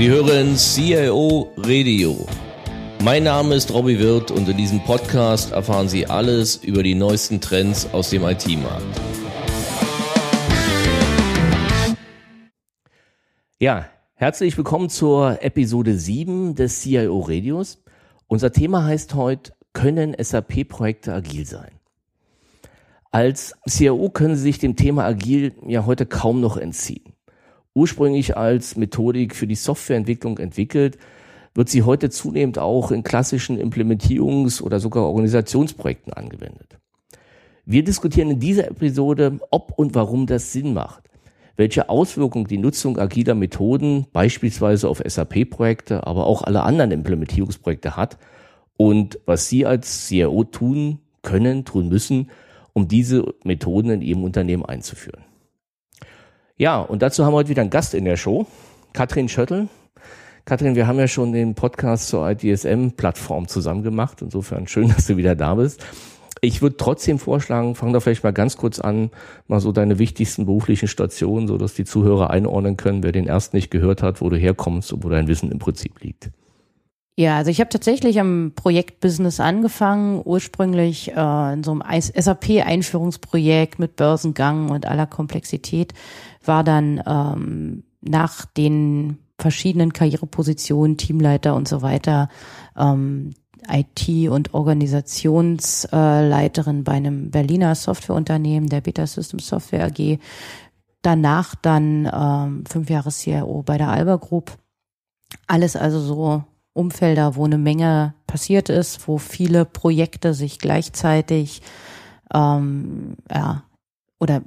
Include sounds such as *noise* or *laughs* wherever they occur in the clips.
Sie hören CIO Radio. Mein Name ist Robbie Wirth und in diesem Podcast erfahren Sie alles über die neuesten Trends aus dem IT-Markt. Ja, herzlich willkommen zur Episode 7 des CIO Radios. Unser Thema heißt heute, können SAP-Projekte agil sein? Als CIO können Sie sich dem Thema agil ja heute kaum noch entziehen. Ursprünglich als Methodik für die Softwareentwicklung entwickelt, wird sie heute zunehmend auch in klassischen Implementierungs- oder sogar Organisationsprojekten angewendet. Wir diskutieren in dieser Episode, ob und warum das Sinn macht, welche Auswirkungen die Nutzung agiler Methoden beispielsweise auf SAP-Projekte, aber auch alle anderen Implementierungsprojekte hat und was Sie als CIO tun können, tun müssen, um diese Methoden in Ihrem Unternehmen einzuführen. Ja, und dazu haben wir heute wieder einen Gast in der Show, Katrin Schöttl. Katrin, wir haben ja schon den Podcast zur ITSM-Plattform zusammen gemacht. Insofern schön, *laughs* dass du wieder da bist. Ich würde trotzdem vorschlagen, fang doch vielleicht mal ganz kurz an, mal so deine wichtigsten beruflichen Stationen, so dass die Zuhörer einordnen können, wer den erst nicht gehört hat, wo du herkommst und wo dein Wissen im Prinzip liegt. Ja, also ich habe tatsächlich am Projektbusiness angefangen, ursprünglich äh, in so einem SAP-Einführungsprojekt mit Börsengang und aller Komplexität war dann ähm, nach den verschiedenen Karrierepositionen, Teamleiter und so weiter, ähm, IT- und Organisationsleiterin bei einem Berliner Softwareunternehmen, der Beta Systems Software AG. Danach dann ähm, fünf Jahre CIO bei der Alba Group. Alles also so Umfelder, wo eine Menge passiert ist, wo viele Projekte sich gleichzeitig ähm, ja, oder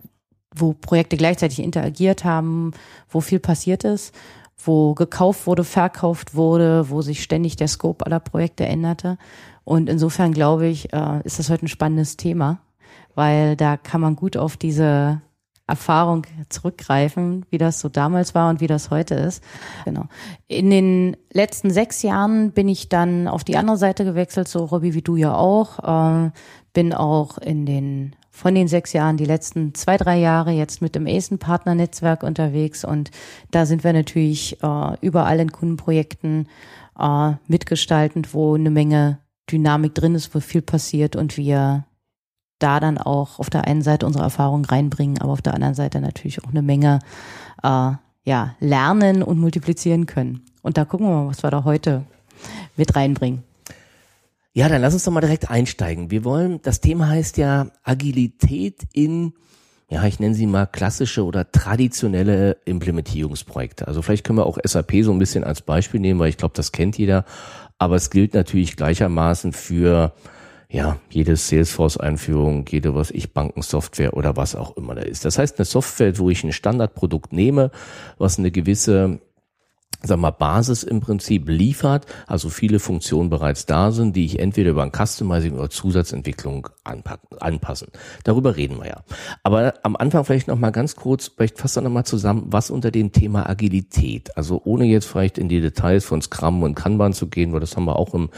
wo Projekte gleichzeitig interagiert haben, wo viel passiert ist, wo gekauft wurde, verkauft wurde, wo sich ständig der Scope aller Projekte änderte. Und insofern glaube ich, äh, ist das heute ein spannendes Thema, weil da kann man gut auf diese Erfahrung zurückgreifen, wie das so damals war und wie das heute ist. Genau. In den letzten sechs Jahren bin ich dann auf die andere Seite gewechselt, so Robby wie du ja auch. Äh, bin auch in den von den sechs Jahren die letzten zwei, drei Jahre jetzt mit dem ASIN-Partner-Netzwerk unterwegs und da sind wir natürlich äh, überall in Kundenprojekten äh, mitgestaltend, wo eine Menge Dynamik drin ist, wo viel passiert und wir da dann auch auf der einen Seite unsere Erfahrungen reinbringen, aber auf der anderen Seite natürlich auch eine Menge äh, ja, lernen und multiplizieren können. Und da gucken wir mal, was wir da heute mit reinbringen. Ja, dann lass uns doch mal direkt einsteigen. Wir wollen, das Thema heißt ja Agilität in, ja, ich nenne sie mal klassische oder traditionelle Implementierungsprojekte. Also vielleicht können wir auch SAP so ein bisschen als Beispiel nehmen, weil ich glaube, das kennt jeder. Aber es gilt natürlich gleichermaßen für ja, jede Salesforce-Einführung, jede, was ich, Bankensoftware oder was auch immer da ist. Das heißt, eine Software, wo ich ein Standardprodukt nehme, was eine gewisse sag mal, Basis im Prinzip liefert, also viele Funktionen bereits da sind, die ich entweder über ein Customizing oder Zusatzentwicklung anpassen. Darüber reden wir ja. Aber am Anfang vielleicht noch mal ganz kurz, vielleicht fasst noch mal zusammen, was unter dem Thema Agilität, also ohne jetzt vielleicht in die Details von Scrum und Kanban zu gehen, weil das haben wir auch im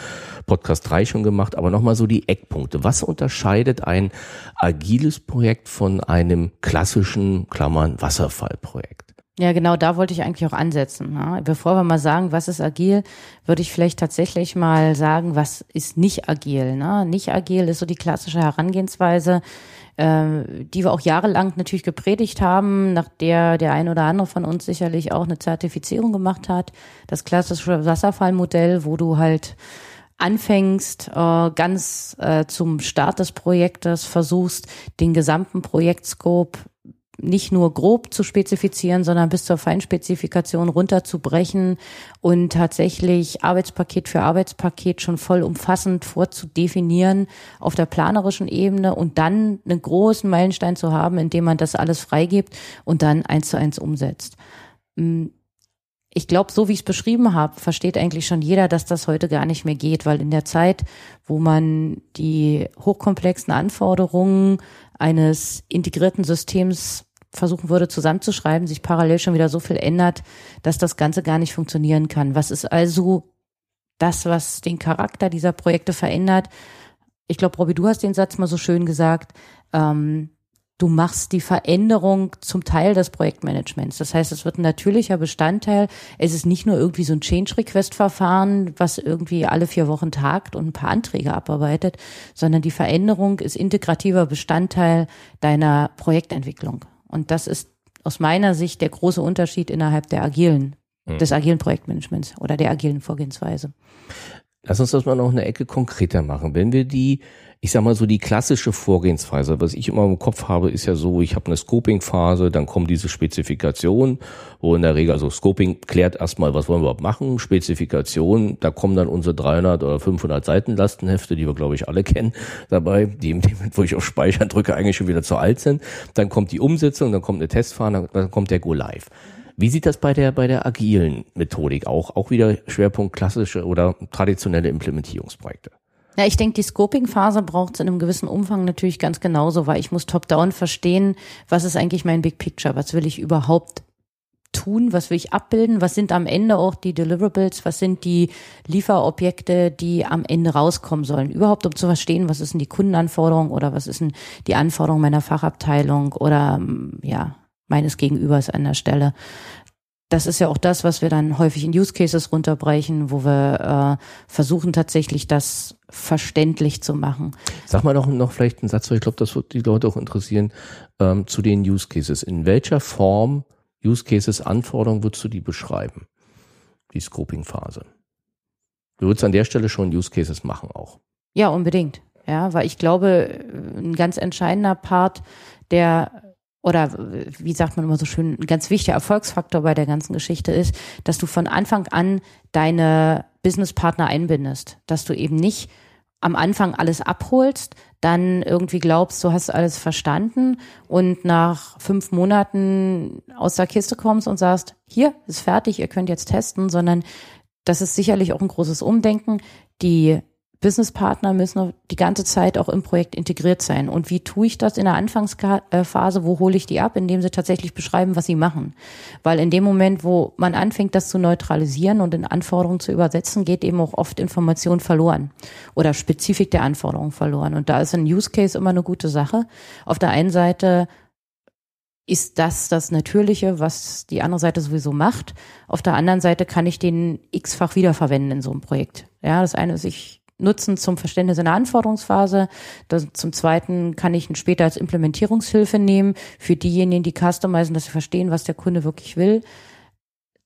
Podcast 3 schon gemacht, aber noch mal so die Eckpunkte. Was unterscheidet ein agiles Projekt von einem klassischen, Klammern, Wasserfallprojekt? Ja, genau da wollte ich eigentlich auch ansetzen. Ne? Bevor wir mal sagen, was ist agil, würde ich vielleicht tatsächlich mal sagen, was ist nicht agil. Ne? Nicht agil ist so die klassische Herangehensweise, äh, die wir auch jahrelang natürlich gepredigt haben, nach der der ein oder andere von uns sicherlich auch eine Zertifizierung gemacht hat. Das klassische Wasserfallmodell, wo du halt anfängst, äh, ganz äh, zum Start des Projektes versuchst, den gesamten Projektscope nicht nur grob zu spezifizieren, sondern bis zur Feinspezifikation runterzubrechen und tatsächlich Arbeitspaket für Arbeitspaket schon voll umfassend vorzudefinieren auf der planerischen Ebene und dann einen großen Meilenstein zu haben, indem man das alles freigibt und dann eins zu eins umsetzt. Mm, ich glaube, so wie ich es beschrieben habe, versteht eigentlich schon jeder, dass das heute gar nicht mehr geht, weil in der Zeit, wo man die hochkomplexen Anforderungen eines integrierten Systems versuchen würde zusammenzuschreiben, sich parallel schon wieder so viel ändert, dass das Ganze gar nicht funktionieren kann. Was ist also das, was den Charakter dieser Projekte verändert? Ich glaube, Robby, du hast den Satz mal so schön gesagt. Ähm, du machst die Veränderung zum Teil des Projektmanagements. Das heißt, es wird ein natürlicher Bestandteil. Es ist nicht nur irgendwie so ein Change-Request-Verfahren, was irgendwie alle vier Wochen tagt und ein paar Anträge abarbeitet, sondern die Veränderung ist integrativer Bestandteil deiner Projektentwicklung. Und das ist aus meiner Sicht der große Unterschied innerhalb der agilen, mhm. des agilen Projektmanagements oder der agilen Vorgehensweise. Lass uns das mal noch eine Ecke konkreter machen. Wenn wir die, ich sag mal so die klassische Vorgehensweise, was ich immer im Kopf habe, ist ja so, ich habe eine Scoping-Phase, dann kommen diese Spezifikationen, wo in der Regel, also Scoping klärt erstmal, was wollen wir überhaupt machen, Spezifikation, da kommen dann unsere 300 oder 500 Seiten Lastenhefte, die wir glaube ich alle kennen dabei, die, wo ich auf Speichern drücke, eigentlich schon wieder zu alt sind. Dann kommt die Umsetzung, dann kommt eine Testphase, dann kommt der Go Live. Wie sieht das bei der, bei der agilen Methodik auch? Auch wieder Schwerpunkt klassische oder traditionelle Implementierungsprojekte? Ja, ich denke, die Scoping-Phase braucht es in einem gewissen Umfang natürlich ganz genauso, weil ich muss top-down verstehen, was ist eigentlich mein Big Picture, was will ich überhaupt tun, was will ich abbilden, was sind am Ende auch die Deliverables, was sind die Lieferobjekte, die am Ende rauskommen sollen. Überhaupt um zu verstehen, was ist denn die Kundenanforderung oder was ist denn die Anforderung meiner Fachabteilung oder ja, meines Gegenübers an der Stelle. Das ist ja auch das, was wir dann häufig in Use Cases runterbrechen, wo wir äh, versuchen tatsächlich das verständlich zu machen. Sag mal doch noch vielleicht einen Satz, weil ich glaube, das wird die Leute auch interessieren, ähm, zu den Use Cases. In welcher Form Use Cases Anforderungen würdest du die beschreiben? Die Scoping-Phase. Du würdest an der Stelle schon Use Cases machen auch. Ja, unbedingt. Ja, weil ich glaube, ein ganz entscheidender Part der oder wie sagt man immer so schön, ein ganz wichtiger Erfolgsfaktor bei der ganzen Geschichte ist, dass du von Anfang an deine Businesspartner einbindest, dass du eben nicht am Anfang alles abholst, dann irgendwie glaubst, du hast alles verstanden und nach fünf Monaten aus der Kiste kommst und sagst, hier ist fertig, ihr könnt jetzt testen, sondern das ist sicherlich auch ein großes Umdenken. Die Businesspartner müssen die ganze Zeit auch im Projekt integriert sein. Und wie tue ich das in der Anfangsphase? Wo hole ich die ab? Indem sie tatsächlich beschreiben, was sie machen. Weil in dem Moment, wo man anfängt, das zu neutralisieren und in Anforderungen zu übersetzen, geht eben auch oft Information verloren oder Spezifik der Anforderungen verloren. Und da ist ein Use Case immer eine gute Sache. Auf der einen Seite ist das das Natürliche, was die andere Seite sowieso macht. Auf der anderen Seite kann ich den x-fach wiederverwenden in so einem Projekt. Ja, das eine ist, ich nutzen zum Verständnis in der Anforderungsphase. Das, zum Zweiten kann ich ihn später als Implementierungshilfe nehmen für diejenigen, die customizen, dass sie verstehen, was der Kunde wirklich will.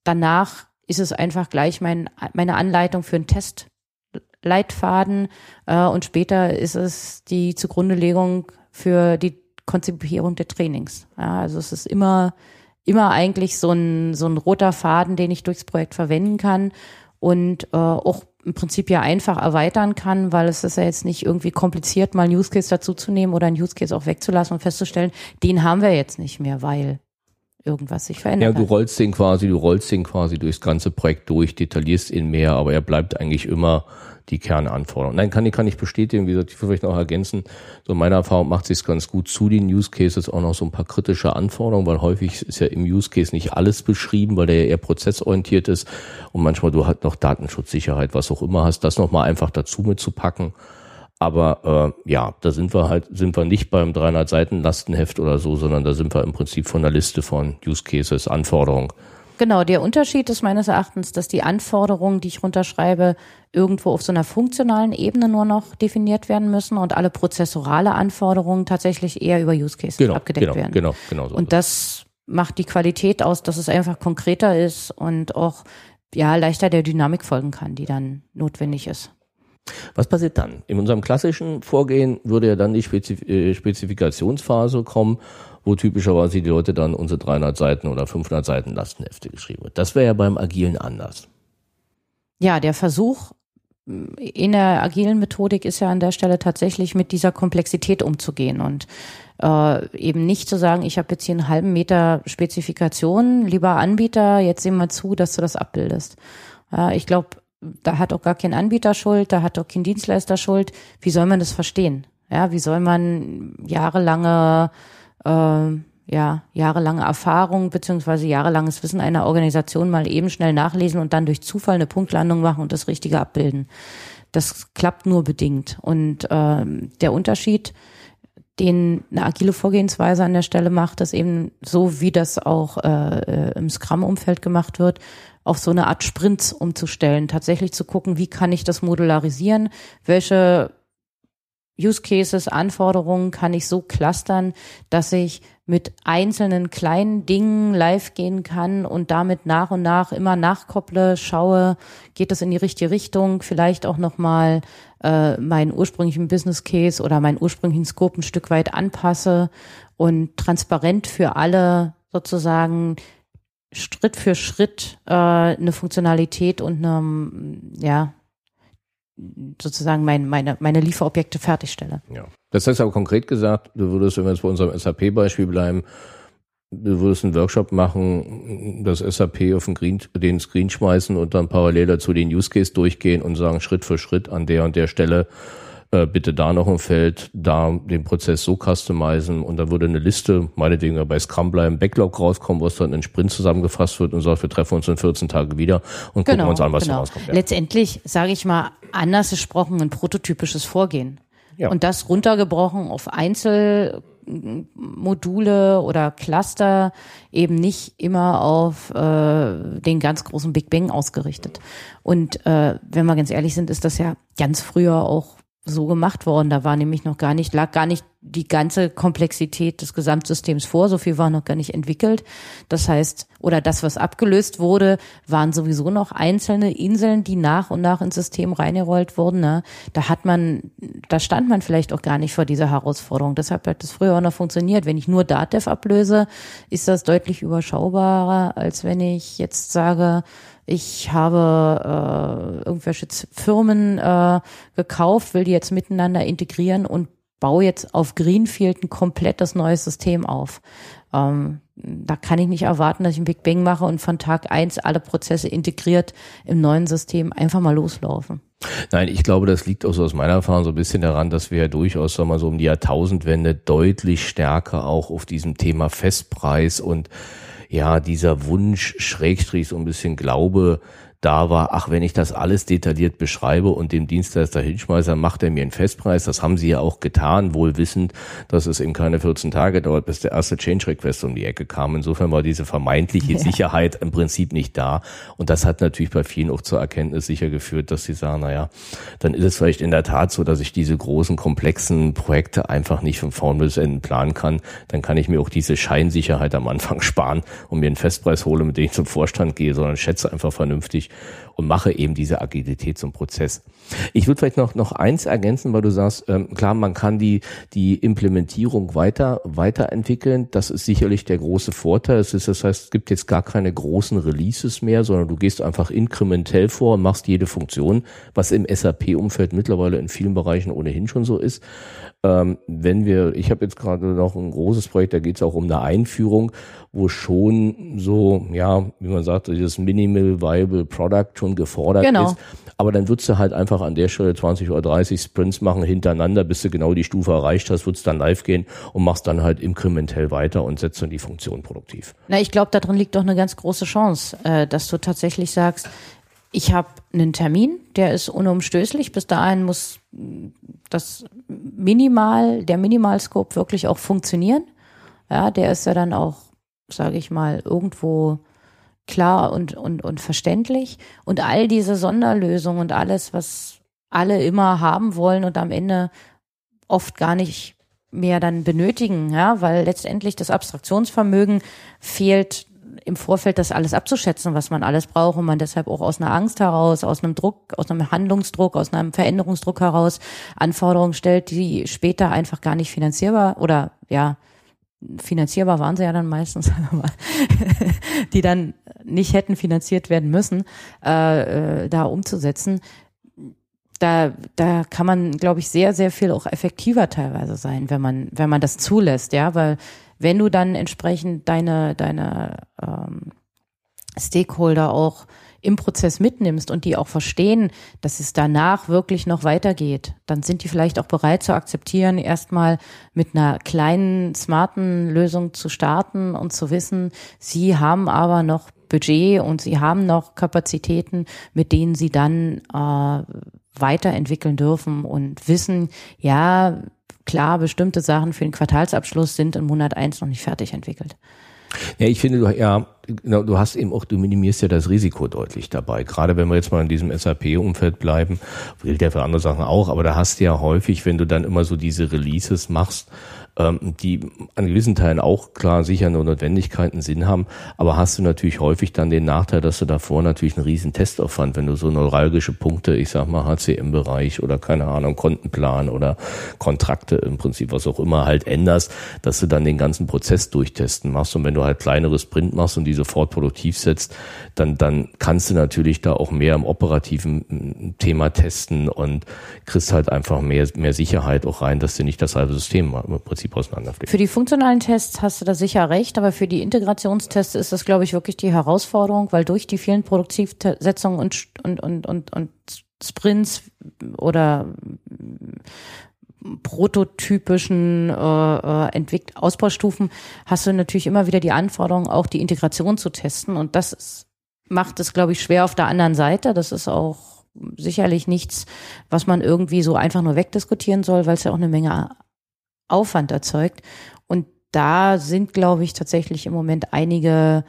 Danach ist es einfach gleich mein, meine Anleitung für einen Testleitfaden äh, und später ist es die Zugrundelegung für die Konzipierung der Trainings. Ja, also es ist immer immer eigentlich so ein so ein roter Faden, den ich durchs Projekt verwenden kann und äh, auch im Prinzip ja einfach erweitern kann, weil es ist ja jetzt nicht irgendwie kompliziert, mal einen Use Case dazuzunehmen oder einen Use Case auch wegzulassen und festzustellen, den haben wir jetzt nicht mehr, weil irgendwas sich verändert. Ja, du rollst den quasi, du rollst den quasi durchs ganze Projekt durch, detaillierst ihn mehr, aber er bleibt eigentlich immer die Kernanforderungen. Nein, kann ich, kann ich bestätigen, wie gesagt, ich will vielleicht noch ergänzen. So meiner Erfahrung macht sich ganz gut zu den Use Cases auch noch so ein paar kritische Anforderungen, weil häufig ist ja im Use Case nicht alles beschrieben, weil der ja eher prozessorientiert ist und manchmal du halt noch Datenschutzsicherheit, was auch immer hast, das nochmal einfach dazu mitzupacken. Aber äh, ja, da sind wir halt, sind wir nicht beim 300 Seiten Lastenheft oder so, sondern da sind wir im Prinzip von der Liste von Use Cases, Anforderungen Genau, der Unterschied ist meines Erachtens, dass die Anforderungen, die ich runterschreibe, irgendwo auf so einer funktionalen Ebene nur noch definiert werden müssen und alle prozessorale Anforderungen tatsächlich eher über Use Cases genau, abgedeckt genau, werden. Genau, genau. So und das macht die Qualität aus, dass es einfach konkreter ist und auch ja leichter der Dynamik folgen kann, die dann notwendig ist. Was passiert dann? In unserem klassischen Vorgehen würde ja dann die Spezif äh, Spezifikationsphase kommen wo typischerweise die Leute dann unsere 300 Seiten oder 500 Seiten Lastenhefte geschrieben wird. Das wäre ja beim Agilen anders. Ja, der Versuch in der agilen Methodik ist ja an der Stelle tatsächlich mit dieser Komplexität umzugehen und äh, eben nicht zu sagen, ich habe jetzt hier einen halben Meter Spezifikation, lieber Anbieter, jetzt sehen wir zu, dass du das abbildest. Ja, ich glaube, da hat auch gar kein Anbieter Schuld, da hat auch kein Dienstleister Schuld. Wie soll man das verstehen? Ja, wie soll man jahrelange äh, ja, jahrelange Erfahrung beziehungsweise jahrelanges Wissen einer Organisation mal eben schnell nachlesen und dann durch Zufall eine Punktlandung machen und das Richtige abbilden. Das klappt nur bedingt. Und ähm, der Unterschied, den eine agile Vorgehensweise an der Stelle macht, das eben so, wie das auch äh, im Scrum-Umfeld gemacht wird, auf so eine Art Sprints umzustellen, tatsächlich zu gucken, wie kann ich das modularisieren, welche Use Cases, Anforderungen kann ich so clustern, dass ich mit einzelnen kleinen Dingen live gehen kann und damit nach und nach immer nachkopple, schaue, geht das in die richtige Richtung, vielleicht auch nochmal äh, meinen ursprünglichen Business Case oder meinen ursprünglichen Scope ein Stück weit anpasse und transparent für alle sozusagen Schritt für Schritt äh, eine Funktionalität und eine, ja, sozusagen mein, meine, meine Lieferobjekte fertigstelle. Ja. Das heißt aber konkret gesagt, du würdest, wenn wir jetzt bei unserem SAP-Beispiel bleiben, du würdest einen Workshop machen, das SAP auf den, Green, den Screen schmeißen und dann parallel dazu den Use Case durchgehen und sagen, Schritt für Schritt an der und der Stelle äh, bitte da noch ein Feld, da den Prozess so customizen und dann würde eine Liste, meinetwegen bei Scrum bleiben, Backlog rauskommen, was dann in Sprint zusammengefasst wird und sagt, wir treffen uns in 14 Tage wieder und genau, gucken uns an, was genau. da rauskommt. Ja. Letztendlich, sage ich mal, anders gesprochen, ein prototypisches Vorgehen. Ja. Und das runtergebrochen auf Einzelmodule oder Cluster, eben nicht immer auf äh, den ganz großen Big Bang ausgerichtet. Und äh, wenn wir ganz ehrlich sind, ist das ja ganz früher auch so gemacht worden. Da war nämlich noch gar nicht, lag gar nicht die ganze Komplexität des Gesamtsystems vor. So viel war noch gar nicht entwickelt. Das heißt, oder das, was abgelöst wurde, waren sowieso noch einzelne Inseln, die nach und nach ins System reingerollt wurden. Ne? Da hat man, da stand man vielleicht auch gar nicht vor dieser Herausforderung. Deshalb hat das früher auch noch funktioniert. Wenn ich nur Datev ablöse, ist das deutlich überschaubarer, als wenn ich jetzt sage, ich habe äh, irgendwelche Firmen äh, gekauft, will die jetzt miteinander integrieren und baue jetzt auf Greenfield ein komplettes neues System auf. Ähm, da kann ich nicht erwarten, dass ich ein Big Bang mache und von Tag eins alle Prozesse integriert im neuen System einfach mal loslaufen. Nein, ich glaube, das liegt auch so aus meiner Erfahrung so ein bisschen daran, dass wir ja durchaus, sagen wir mal, so um die Jahrtausendwende deutlich stärker auch auf diesem Thema Festpreis und ja, dieser Wunsch, Schrägstrich, so ein bisschen Glaube, da war, ach, wenn ich das alles detailliert beschreibe und dem Dienstleister hinschmeiße, macht er mir einen Festpreis. Das haben sie ja auch getan, wohl wissend, dass es eben keine 14 Tage dauert, bis der erste Change Request um die Ecke kam. Insofern war diese vermeintliche ja. Sicherheit im Prinzip nicht da. Und das hat natürlich bei vielen auch zur Erkenntnis sicher geführt, dass sie sagen, naja, dann ist es vielleicht in der Tat so, dass ich diese großen, komplexen Projekte einfach nicht von vorn bis Ende planen kann. Dann kann ich mir auch diese Scheinsicherheit am Anfang *laughs* sparen und mir einen Festpreis hole, mit dem ich zum Vorstand gehe, sondern schätze einfach vernünftig, und mache eben diese Agilität zum Prozess. Ich würde vielleicht noch, noch eins ergänzen, weil du sagst, ähm, klar, man kann die, die Implementierung weiter, weiterentwickeln. Das ist sicherlich der große Vorteil. Es ist, das heißt, es gibt jetzt gar keine großen Releases mehr, sondern du gehst einfach inkrementell vor und machst jede Funktion, was im SAP-Umfeld mittlerweile in vielen Bereichen ohnehin schon so ist. Ähm, wenn wir, ich habe jetzt gerade noch ein großes Projekt, da geht es auch um eine Einführung, wo schon so, ja, wie man sagt, dieses Minimal Viable Product schon gefordert genau. ist. Aber dann würdest du halt einfach an der Stelle 20 oder 30 Sprints machen hintereinander, bis du genau die Stufe erreicht hast, würdest dann live gehen und machst dann halt inkrementell weiter und setzt dann die Funktion produktiv. Na, ich glaube, darin liegt doch eine ganz große Chance, äh, dass du tatsächlich sagst, ich habe einen Termin, der ist unumstößlich. Bis dahin muss das Minimal, der Minimalscope wirklich auch funktionieren. Ja, der ist ja dann auch, sage ich mal, irgendwo klar und, und, und verständlich. Und all diese Sonderlösungen und alles, was alle immer haben wollen und am Ende oft gar nicht mehr dann benötigen, ja, weil letztendlich das Abstraktionsvermögen fehlt im Vorfeld das alles abzuschätzen, was man alles braucht und man deshalb auch aus einer Angst heraus, aus einem Druck, aus einem Handlungsdruck, aus einem Veränderungsdruck heraus Anforderungen stellt, die später einfach gar nicht finanzierbar oder ja, finanzierbar waren sie ja dann meistens, *laughs* die dann nicht hätten finanziert werden müssen, äh, äh, da umzusetzen. Da, da kann man, glaube ich, sehr, sehr viel auch effektiver teilweise sein, wenn man, wenn man das zulässt, ja, weil wenn du dann entsprechend deine, deine ähm, Stakeholder auch im Prozess mitnimmst und die auch verstehen, dass es danach wirklich noch weitergeht, dann sind die vielleicht auch bereit zu akzeptieren, erstmal mit einer kleinen, smarten Lösung zu starten und zu wissen, sie haben aber noch Budget und sie haben noch Kapazitäten, mit denen sie dann äh, weiterentwickeln dürfen und wissen, ja, klar, bestimmte Sachen für den Quartalsabschluss sind in Monat eins noch nicht fertig entwickelt. Ja, ich finde, du, ja, genau, du hast eben auch, du minimierst ja das Risiko deutlich dabei. Gerade wenn wir jetzt mal in diesem SAP-Umfeld bleiben, gilt ja für andere Sachen auch, aber da hast du ja häufig, wenn du dann immer so diese Releases machst, ähm, die an gewissen Teilen auch klar sicher nur Notwendigkeiten Sinn haben, aber hast du natürlich häufig dann den Nachteil, dass du davor natürlich einen riesen Testaufwand, wenn du so neuralgische Punkte, ich sag mal HCM-Bereich oder keine Ahnung, Kontenplan oder Kontrakte im Prinzip, was auch immer halt änderst, dass du dann den ganzen Prozess durchtesten machst. Und wenn du halt kleineres Sprint machst und die sofort produktiv setzt, dann, dann kannst du natürlich da auch mehr im operativen mm, Thema testen und kriegst halt einfach mehr, mehr Sicherheit auch rein, dass du nicht das halbe System im Prinzip Prinzip auseinanderfliegen. Für die funktionalen Tests hast du da sicher recht, aber für die Integrationstests ist das, glaube ich, wirklich die Herausforderung, weil durch die vielen Produktivsetzungen und, und, und, und, und Sprints oder prototypischen äh, äh, Entwick Ausbaustufen hast du natürlich immer wieder die Anforderung, auch die Integration zu testen. Und das ist, macht es, glaube ich, schwer auf der anderen Seite. Das ist auch sicherlich nichts, was man irgendwie so einfach nur wegdiskutieren soll, weil es ja auch eine Menge Aufwand erzeugt. Und da sind, glaube ich, tatsächlich im Moment einige,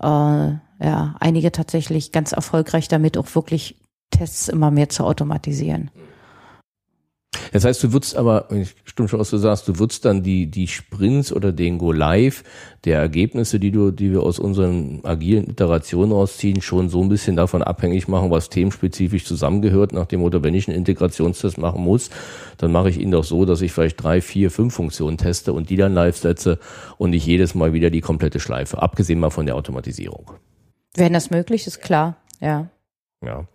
äh, ja, einige tatsächlich ganz erfolgreich damit, auch wirklich Tests immer mehr zu automatisieren. Das heißt, du würdest aber, stimmt schon, was du sagst, du würdest dann die, die Sprints oder den Go Live der Ergebnisse, die du, die wir aus unseren agilen Iterationen rausziehen, schon so ein bisschen davon abhängig machen, was themenspezifisch zusammengehört, nach dem Motto, wenn ich einen Integrationstest machen muss, dann mache ich ihn doch so, dass ich vielleicht drei, vier, fünf Funktionen teste und die dann live setze und nicht jedes Mal wieder die komplette Schleife, abgesehen mal von der Automatisierung. Wenn das möglich ist, klar, ja. Ja.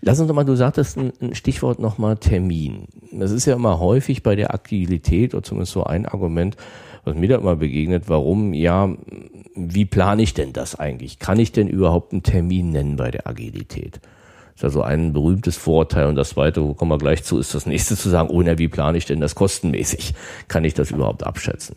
Lass uns doch mal, du sagtest ein, Stichwort nochmal Termin. Das ist ja immer häufig bei der Aktivität oder zumindest so ein Argument, was mir da immer begegnet, warum, ja, wie plane ich denn das eigentlich? Kann ich denn überhaupt einen Termin nennen bei der Agilität? Das ist also ein berühmtes Vorteil und das zweite, wo kommen wir gleich zu, ist das nächste zu sagen, oh na, wie plane ich denn das kostenmäßig? Kann ich das überhaupt abschätzen?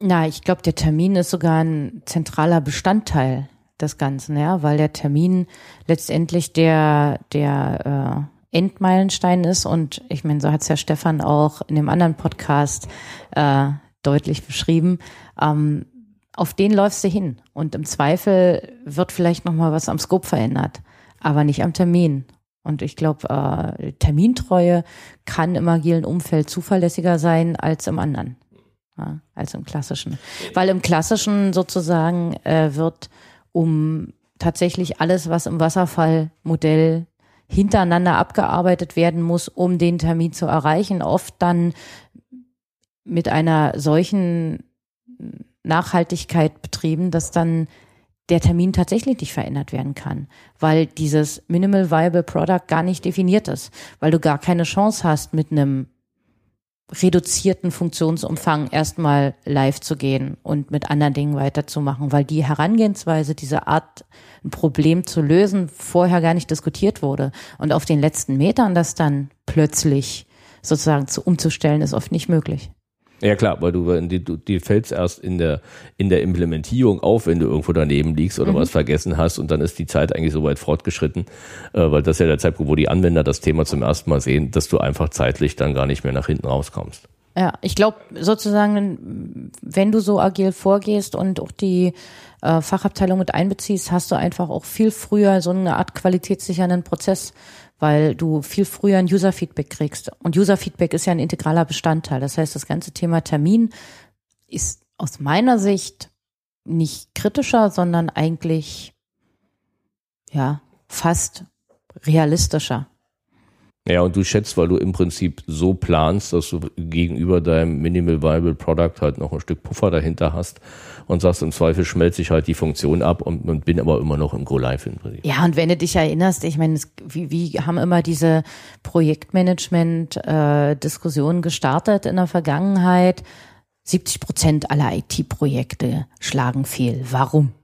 Na, ich glaube, der Termin ist sogar ein zentraler Bestandteil des Ganzen, ja, weil der Termin letztendlich der, der äh, Endmeilenstein ist und ich meine, so hat es ja Stefan auch in dem anderen Podcast äh, deutlich beschrieben. Ähm, auf den läufst du hin und im Zweifel wird vielleicht noch mal was am Scope verändert, aber nicht am Termin. Und ich glaube, äh, Termintreue kann im agilen Umfeld zuverlässiger sein als im anderen, ja, als im klassischen. Weil im klassischen sozusagen äh, wird um tatsächlich alles, was im Wasserfallmodell hintereinander abgearbeitet werden muss, um den Termin zu erreichen, oft dann mit einer solchen Nachhaltigkeit betrieben, dass dann der Termin tatsächlich nicht verändert werden kann, weil dieses Minimal Viable Product gar nicht definiert ist, weil du gar keine Chance hast, mit einem reduzierten Funktionsumfang erstmal live zu gehen und mit anderen Dingen weiterzumachen, weil die Herangehensweise, diese Art, ein Problem zu lösen, vorher gar nicht diskutiert wurde. Und auf den letzten Metern das dann plötzlich sozusagen zu umzustellen, ist oft nicht möglich. Ja klar, weil du, du dir fällst erst in der in der Implementierung auf, wenn du irgendwo daneben liegst oder mhm. was vergessen hast und dann ist die Zeit eigentlich so weit fortgeschritten, äh, weil das ist ja der Zeitpunkt, wo die Anwender das Thema zum ersten Mal sehen, dass du einfach zeitlich dann gar nicht mehr nach hinten rauskommst. Ja, ich glaube sozusagen, wenn du so agil vorgehst und auch die äh, Fachabteilung mit einbeziehst, hast du einfach auch viel früher so eine Art qualitätssichernden Prozess weil du viel früher ein User-Feedback kriegst. Und User-Feedback ist ja ein integraler Bestandteil. Das heißt, das ganze Thema Termin ist aus meiner Sicht nicht kritischer, sondern eigentlich, ja, fast realistischer. Ja, und du schätzt, weil du im Prinzip so planst, dass du gegenüber deinem Minimal Viable Product halt noch ein Stück Puffer dahinter hast und sagst, im Zweifel schmelze ich halt die Funktion ab und, und bin aber immer noch im Go Live im Prinzip. Ja, und wenn du dich erinnerst, ich meine, wie, wie haben immer diese Projektmanagement-Diskussionen äh, gestartet in der Vergangenheit? 70 Prozent aller IT-Projekte schlagen fehl. Warum?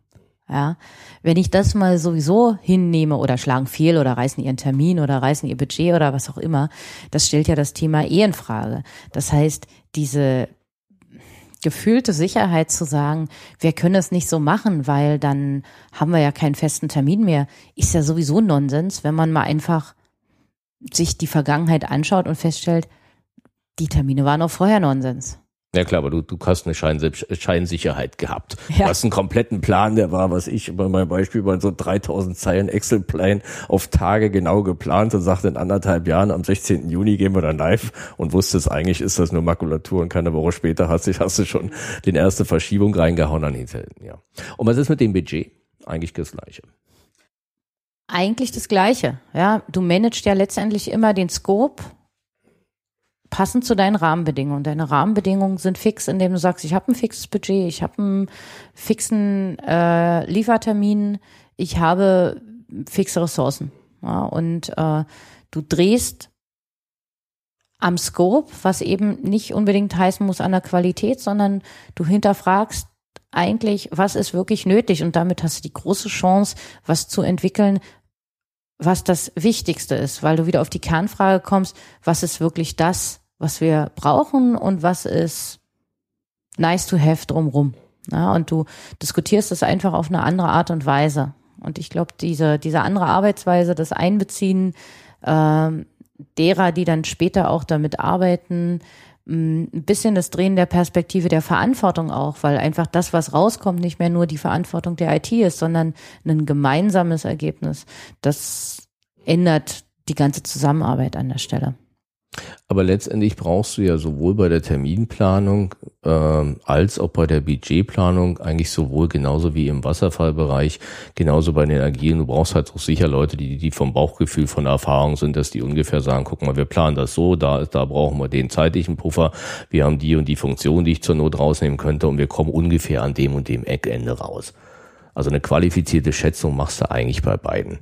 Ja, wenn ich das mal sowieso hinnehme oder schlagen fehl oder reißen ihren Termin oder reißen ihr Budget oder was auch immer, das stellt ja das Thema eh in Frage. Das heißt, diese gefühlte Sicherheit zu sagen, wir können es nicht so machen, weil dann haben wir ja keinen festen Termin mehr, ist ja sowieso Nonsens, wenn man mal einfach sich die Vergangenheit anschaut und feststellt, die Termine waren auch vorher Nonsens. Ja klar, aber du, du hast eine Scheinsicherheit gehabt. Ja. Du hast einen kompletten Plan, der war, was ich bei meinem Beispiel bei so 3000 Zeilen Excel-Plan auf Tage genau geplant und sagte in anderthalb Jahren, am 16. Juni gehen wir dann live und wusstest eigentlich ist das nur Makulatur und keine Woche später hast du, hast du schon den erste Verschiebung reingehauen an hinten, ja. Und was ist mit dem Budget? Eigentlich das Gleiche. Eigentlich das Gleiche, ja. Du managst ja letztendlich immer den Scope passend zu deinen Rahmenbedingungen. Deine Rahmenbedingungen sind fix, indem du sagst, ich habe ein fixes Budget, ich habe einen fixen äh, Liefertermin, ich habe fixe Ressourcen. Ja, und äh, du drehst am Scope, was eben nicht unbedingt heißen muss an der Qualität, sondern du hinterfragst eigentlich, was ist wirklich nötig und damit hast du die große Chance, was zu entwickeln, was das Wichtigste ist, weil du wieder auf die Kernfrage kommst, was ist wirklich das, was wir brauchen und was ist nice to have drumrum. Ja, und du diskutierst es einfach auf eine andere Art und Weise. Und ich glaube, diese, diese andere Arbeitsweise, das Einbeziehen äh, derer, die dann später auch damit arbeiten, mm, ein bisschen das Drehen der Perspektive der Verantwortung auch, weil einfach das, was rauskommt, nicht mehr nur die Verantwortung der IT ist, sondern ein gemeinsames Ergebnis. Das ändert die ganze Zusammenarbeit an der Stelle. Aber letztendlich brauchst du ja sowohl bei der Terminplanung äh, als auch bei der Budgetplanung eigentlich sowohl genauso wie im Wasserfallbereich, genauso bei den Agilen. Du brauchst halt auch sicher Leute, die, die vom Bauchgefühl, von Erfahrung sind, dass die ungefähr sagen, guck mal, wir planen das so, da, da brauchen wir den zeitlichen Puffer, wir haben die und die Funktion, die ich zur Not rausnehmen könnte und wir kommen ungefähr an dem und dem Eckende raus. Also eine qualifizierte Schätzung machst du eigentlich bei beiden.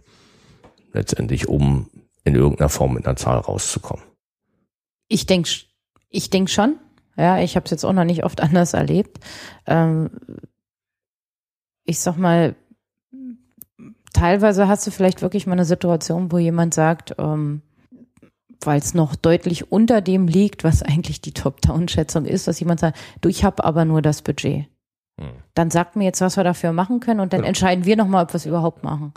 Letztendlich, um in irgendeiner Form mit einer Zahl rauszukommen. Ich denke ich denk schon. Ja, ich habe es jetzt auch noch nicht oft *laughs* anders erlebt. Ähm, ich sag mal, teilweise hast du vielleicht wirklich mal eine Situation, wo jemand sagt, ähm, weil es noch deutlich unter dem liegt, was eigentlich die Top-Down-Schätzung ist, dass jemand sagt, du, ich habe aber nur das Budget. Hm. Dann sagt mir jetzt, was wir dafür machen können und dann genau. entscheiden wir nochmal, ob wir es überhaupt machen.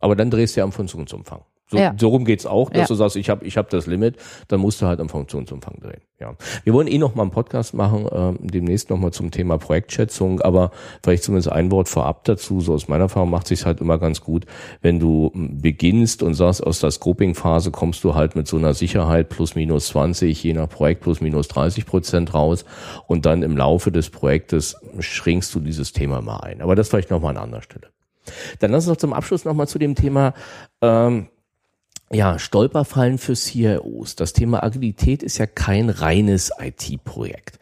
Aber dann drehst du ja am Funktionsumfang. So, ja. so rum geht's auch, dass ja. du sagst, ich habe ich hab das Limit, dann musst du halt am Funktionsumfang drehen. Ja. Wir wollen eh noch mal einen Podcast machen, äh, demnächst noch mal zum Thema Projektschätzung, aber vielleicht zumindest ein Wort vorab dazu. So aus meiner Erfahrung macht sich halt immer ganz gut, wenn du hm, beginnst und sagst, aus der Scoping-Phase kommst du halt mit so einer Sicherheit plus minus 20, je nach Projekt plus minus 30 Prozent raus und dann im Laufe des Projektes schränkst du dieses Thema mal ein. Aber das vielleicht noch mal an anderer Stelle. Dann lass uns noch zum Abschluss noch mal zu dem Thema ähm, ja, Stolperfallen für CIOs. Das Thema Agilität ist ja kein reines IT-Projekt.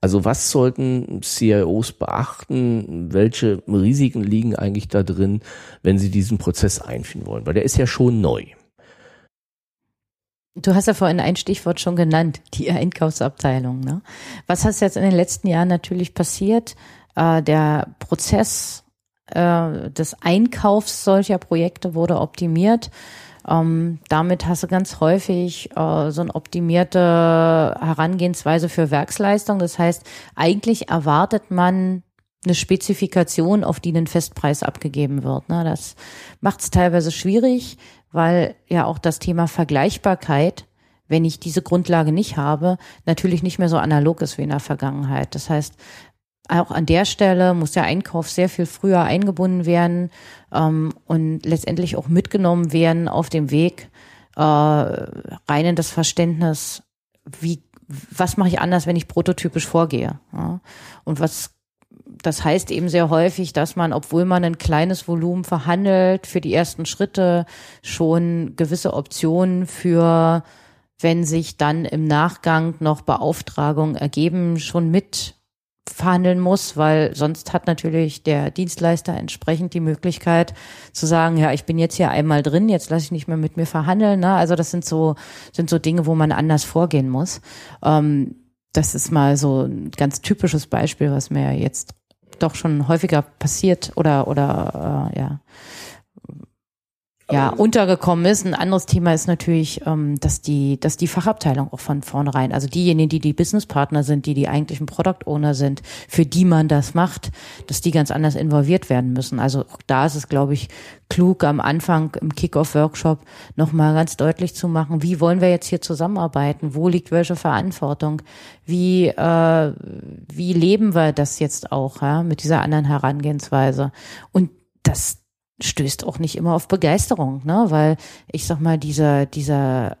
Also was sollten CIOs beachten? Welche Risiken liegen eigentlich da drin, wenn sie diesen Prozess einführen wollen? Weil der ist ja schon neu. Du hast ja vorhin ein Stichwort schon genannt, die Einkaufsabteilung. Ne? Was hast jetzt in den letzten Jahren natürlich passiert? Äh, der Prozess äh, des Einkaufs solcher Projekte wurde optimiert. Ähm, damit hast du ganz häufig äh, so eine optimierte Herangehensweise für Werksleistung. Das heißt, eigentlich erwartet man eine Spezifikation, auf die ein Festpreis abgegeben wird. Ne? Das macht es teilweise schwierig, weil ja auch das Thema Vergleichbarkeit, wenn ich diese Grundlage nicht habe, natürlich nicht mehr so analog ist wie in der Vergangenheit. Das heißt, auch an der Stelle muss der Einkauf sehr viel früher eingebunden werden ähm, und letztendlich auch mitgenommen werden auf dem Weg äh, rein in das Verständnis, wie was mache ich anders, wenn ich prototypisch vorgehe. Ja? Und was das heißt eben sehr häufig, dass man, obwohl man ein kleines Volumen verhandelt, für die ersten Schritte schon gewisse Optionen für, wenn sich dann im Nachgang noch Beauftragungen ergeben, schon mit verhandeln muss, weil sonst hat natürlich der Dienstleister entsprechend die Möglichkeit zu sagen, ja, ich bin jetzt hier einmal drin, jetzt lasse ich nicht mehr mit mir verhandeln. Ne? Also das sind so sind so Dinge, wo man anders vorgehen muss. Ähm, das ist mal so ein ganz typisches Beispiel, was mir jetzt doch schon häufiger passiert oder oder äh, ja ja, untergekommen ist. Ein anderes Thema ist natürlich, ähm, dass die, dass die Fachabteilung auch von vornherein, also diejenigen, die die Businesspartner sind, die die eigentlichen Product Owner sind, für die man das macht, dass die ganz anders involviert werden müssen. Also auch da ist es, glaube ich, klug am Anfang im Kick-Off-Workshop nochmal ganz deutlich zu machen, wie wollen wir jetzt hier zusammenarbeiten? Wo liegt welche Verantwortung? Wie, äh, wie leben wir das jetzt auch ja, mit dieser anderen Herangehensweise? Und das stößt auch nicht immer auf Begeisterung, ne? Weil ich sag mal, dieser, dieser,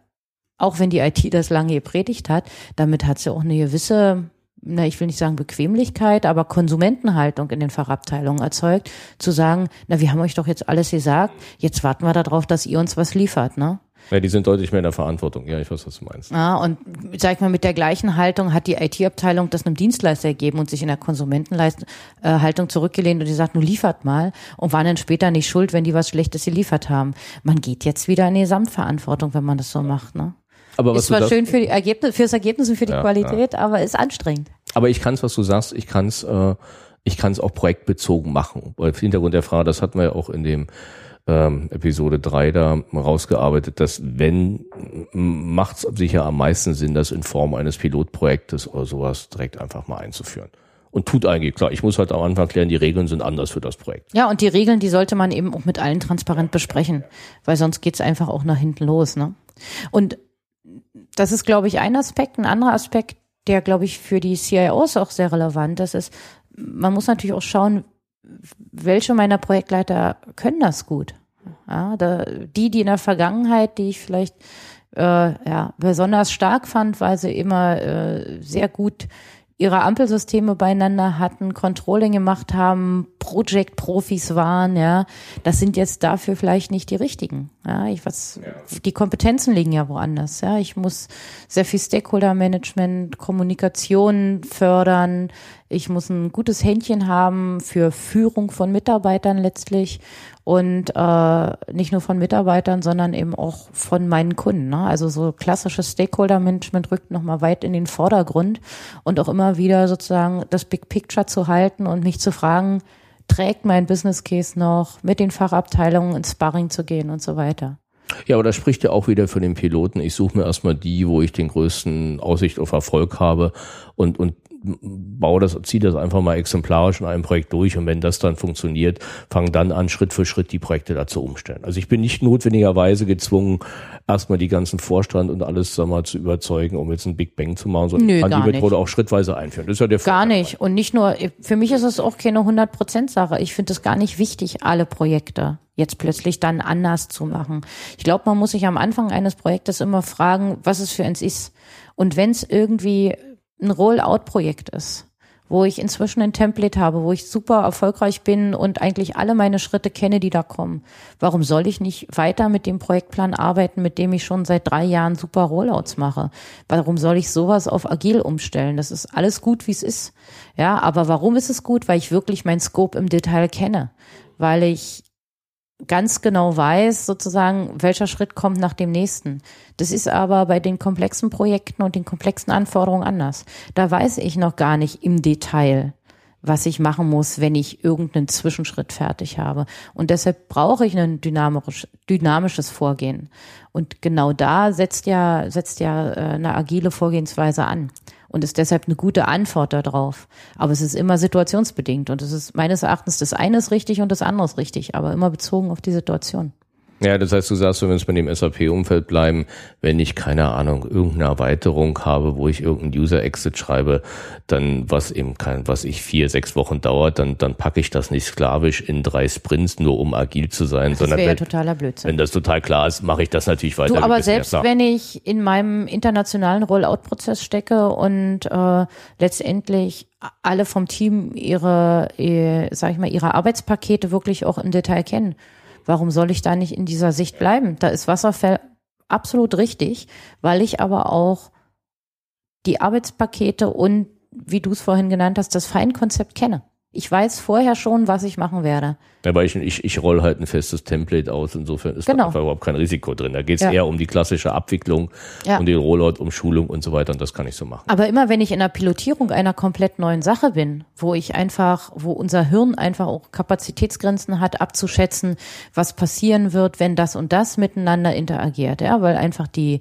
auch wenn die IT das lange gepredigt hat, damit hat sie auch eine gewisse, na, ich will nicht sagen Bequemlichkeit, aber Konsumentenhaltung in den Fachabteilungen erzeugt, zu sagen, na, wir haben euch doch jetzt alles gesagt, jetzt warten wir darauf, dass ihr uns was liefert, ne? Ja, die sind deutlich mehr in der Verantwortung. Ja, ich weiß, was du meinst. Ja, und sag ich mal, mit der gleichen Haltung hat die IT-Abteilung das einem Dienstleister gegeben und sich in der Konsumentenhaltung zurückgelehnt und die sagt, nur liefert mal und waren dann später nicht schuld, wenn die was Schlechtes geliefert haben. Man geht jetzt wieder in die Gesamtverantwortung, wenn man das so macht, ne? Aber was ist zwar schön für die Ergebnis, fürs Ergebnis und für die Ja, Qualität, aber ist anstrengend. Aber ich kann es, was du sagst, ich kann es, äh, ich kann es auch projektbezogen machen. Weil Hintergrund der Frage, das hatten wir ja auch in dem ähm, Episode 3 da rausgearbeitet, dass wenn macht es sicher am meisten Sinn, das in Form eines Pilotprojektes oder sowas direkt einfach mal einzuführen. Und tut eigentlich, klar, ich muss halt am Anfang klären, die Regeln sind anders für das Projekt. Ja, und die Regeln, die sollte man eben auch mit allen transparent besprechen, weil sonst geht's einfach auch nach hinten los. Ne? Und das ist, glaube ich, ein Aspekt. Ein anderer Aspekt, der, glaube ich, für die CIOs auch sehr relevant ist, ist, man muss natürlich auch schauen, welche meiner Projektleiter können das gut. Ja, da, die, die in der Vergangenheit, die ich vielleicht äh, ja, besonders stark fand, weil sie immer äh, sehr gut ihre Ampelsysteme beieinander hatten, Controlling gemacht haben, Project-Profis waren, ja, das sind jetzt dafür vielleicht nicht die richtigen. Ja, ich was, die Kompetenzen liegen ja woanders. Ja, ich muss sehr viel Stakeholder-Management, Kommunikation fördern. Ich muss ein gutes Händchen haben für Führung von Mitarbeitern letztlich und äh, nicht nur von Mitarbeitern, sondern eben auch von meinen Kunden. Ne? Also so klassisches Stakeholder-Management rückt nochmal weit in den Vordergrund und auch immer wieder sozusagen das Big Picture zu halten und mich zu fragen, trägt mein Business Case noch, mit den Fachabteilungen ins Sparring zu gehen und so weiter. Ja, aber das spricht ja auch wieder für den Piloten. Ich suche mir erstmal die, wo ich den größten Aussicht auf Erfolg habe und, und baue das, ziehe das einfach mal exemplarisch in einem Projekt durch und wenn das dann funktioniert, fange dann an, Schritt für Schritt die Projekte dazu umstellen. Also ich bin nicht notwendigerweise gezwungen, erstmal die ganzen Vorstand und alles sag mal, zu überzeugen, um jetzt ein Big Bang zu machen, sondern Nö, kann die gar Methode auch schrittweise einführen. Das ist ja der Gar Vorteil. nicht. Und nicht nur, für mich ist es auch keine 100%-Sache. Ich finde es gar nicht wichtig, alle Projekte jetzt plötzlich dann anders zu machen. Ich glaube, man muss sich am Anfang eines Projektes immer fragen, was es für eins ist. Und wenn es irgendwie ein Rollout-Projekt ist, wo ich inzwischen ein Template habe, wo ich super erfolgreich bin und eigentlich alle meine Schritte kenne, die da kommen. Warum soll ich nicht weiter mit dem Projektplan arbeiten, mit dem ich schon seit drei Jahren super Rollouts mache? Warum soll ich sowas auf agil umstellen? Das ist alles gut, wie es ist. Ja, aber warum ist es gut? Weil ich wirklich mein Scope im Detail kenne. Weil ich ganz genau weiß, sozusagen, welcher Schritt kommt nach dem nächsten. Das ist aber bei den komplexen Projekten und den komplexen Anforderungen anders. Da weiß ich noch gar nicht im Detail, was ich machen muss, wenn ich irgendeinen Zwischenschritt fertig habe. Und deshalb brauche ich ein dynamisch, dynamisches Vorgehen. Und genau da setzt ja, setzt ja äh, eine agile Vorgehensweise an und ist deshalb eine gute Antwort darauf. Aber es ist immer situationsbedingt und es ist meines Erachtens das eine ist richtig und das andere ist richtig, aber immer bezogen auf die Situation. Ja, das heißt, du sagst, wenn wir bei dem SAP-Umfeld bleiben, wenn ich keine Ahnung, irgendeine Erweiterung habe, wo ich irgendeinen User-Exit schreibe, dann was eben kein, was ich vier, sechs Wochen dauert, dann, dann packe ich das nicht sklavisch in drei Sprints, nur um agil zu sein, Das sondern wäre ja wenn, totaler Blödsinn. wenn das total klar ist, mache ich das natürlich weiter. Du, aber selbst wenn ich in meinem internationalen Rollout-Prozess stecke und äh, letztendlich alle vom Team ihre, äh, sag ich mal, ihre Arbeitspakete wirklich auch im Detail kennen, warum soll ich da nicht in dieser Sicht bleiben? Da ist Wasserfall absolut richtig, weil ich aber auch die Arbeitspakete und, wie du es vorhin genannt hast, das Feinkonzept kenne. Ich weiß vorher schon, was ich machen werde. Ja, weil ich, ich, ich roll halt ein festes Template aus. Insofern ist Genau. da einfach überhaupt kein Risiko drin. Da geht es Ja. eher um die klassische Abwicklung Ja. und den Rollout, um Schulung und so weiter. Und das kann ich so machen. Aber immer wenn ich in der Pilotierung einer komplett neuen Sache bin, wo ich einfach, wo unser Hirn einfach auch Kapazitätsgrenzen hat, abzuschätzen, was passieren wird, wenn das und das miteinander interagiert, ja, weil einfach die,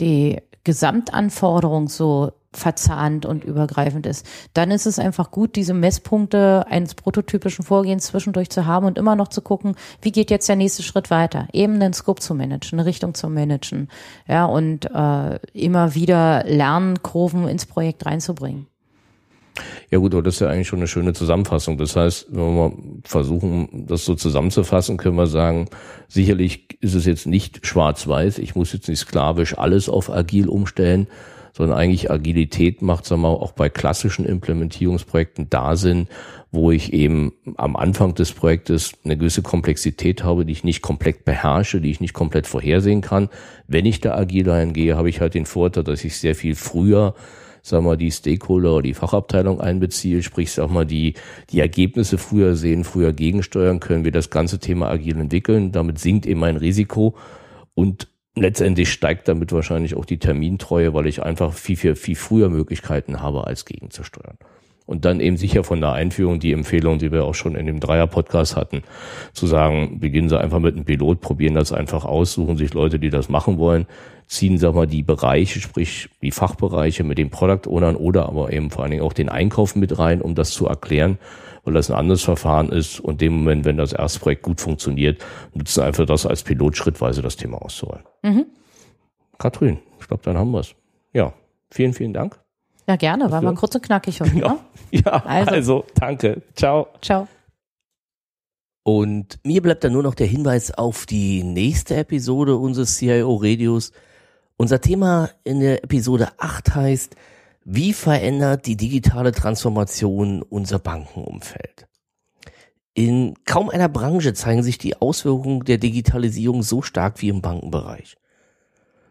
die Gesamtanforderung so verzahnt und übergreifend ist, dann ist es einfach gut, diese Messpunkte eines prototypischen Vorgehens zwischendurch zu haben und immer noch zu gucken, wie geht jetzt der nächste Schritt weiter? Eben einen Scope zu managen, eine Richtung zu managen, ja, und äh, immer wieder Lernkurven ins Projekt reinzubringen. Ja gut, aber das ist ja eigentlich schon eine schöne Zusammenfassung. Das heißt, wenn wir versuchen, das so zusammenzufassen, können wir sagen, sicherlich ist es jetzt nicht schwarz-weiß. Ich muss jetzt nicht sklavisch alles auf agil umstellen, sondern eigentlich Agilität macht, sagen wir mal, auch bei klassischen Implementierungsprojekten da Sinn, wo ich eben am Anfang des Projektes eine gewisse Komplexität habe, die ich nicht komplett beherrsche, die ich nicht komplett vorhersehen kann. Wenn ich da agil eingehe, habe ich halt den Vorteil, dass ich sehr viel früher sag mal, die Stakeholder oder die Fachabteilung einbeziehe, sprich, sag mal, die, die Ergebnisse früher sehen, früher gegensteuern können, wir das ganze Thema agil entwickeln. Damit sinkt eben mein Risiko und letztendlich steigt damit wahrscheinlich auch die Termintreue, weil ich einfach viel, viel, viel früher Möglichkeiten habe, als gegenzusteuern. Und dann eben sicher von der Einführung die Empfehlung, die wir auch schon in dem Dreier-Podcast hatten, zu sagen, beginnen Sie einfach mit einem Pilot, probieren das einfach aus, suchen sich Leute, die das machen wollen, ziehen, sag mal, die Bereiche, sprich die Fachbereiche mit den Product Ownern oder aber eben vor allen Dingen auch den Einkauf mit rein, um das zu erklären, weil das ein anderes Verfahren ist. Und dem Moment, wenn das Erstprojekt gut funktioniert, nutzen einfach das als Pilot schrittweise das Thema auszurollen. Mhm. Katrin, ich glaube, dann haben wir's. Ja, vielen, vielen Dank. Ja, gerne, war mal kurz und knackig heute, ne? *laughs* Ja, Also. also danke. Ciao. Ciao. Und mir bleibt dann nur noch der Hinweis auf die nächste Episode unseres CIO Radios. Unser Thema in der Episode 8 heißt, wie verändert die digitale Transformation unser Bankenumfeld? In kaum einer Branche zeigen sich die Auswirkungen der Digitalisierung so stark wie im Bankenbereich.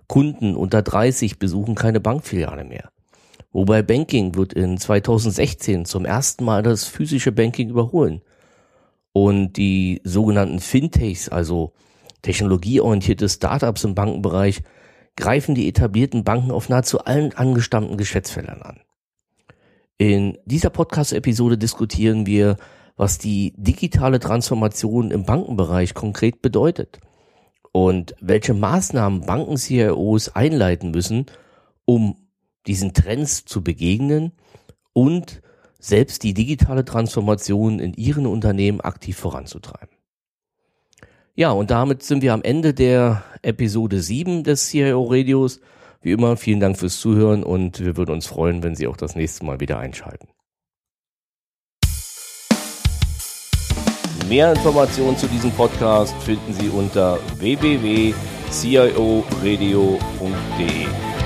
Kunden unter 30 besuchen keine Bankfiliale mehr. Wobei Banking wird in 2016 zum ersten Mal das physische Banking überholen. Und die sogenannten Fintechs, also technologieorientierte Startups im Bankenbereich, greifen die etablierten Banken auf nahezu allen angestammten Geschäftsfeldern an. In dieser Podcast-Episode diskutieren wir, was die digitale Transformation im Bankenbereich konkret bedeutet und welche Maßnahmen Banken-CIOs einleiten müssen, um diesen Trends zu begegnen und selbst die digitale Transformation in ihren Unternehmen aktiv voranzutreiben. Ja, und damit sind wir am Ende der Episode 7 des CIO Radios. Wie immer, vielen Dank fürs Zuhören und wir würden uns freuen, wenn Sie auch das nächste Mal wieder einschalten. Mehr Informationen zu diesem Podcast finden Sie unter www.cioradio.de.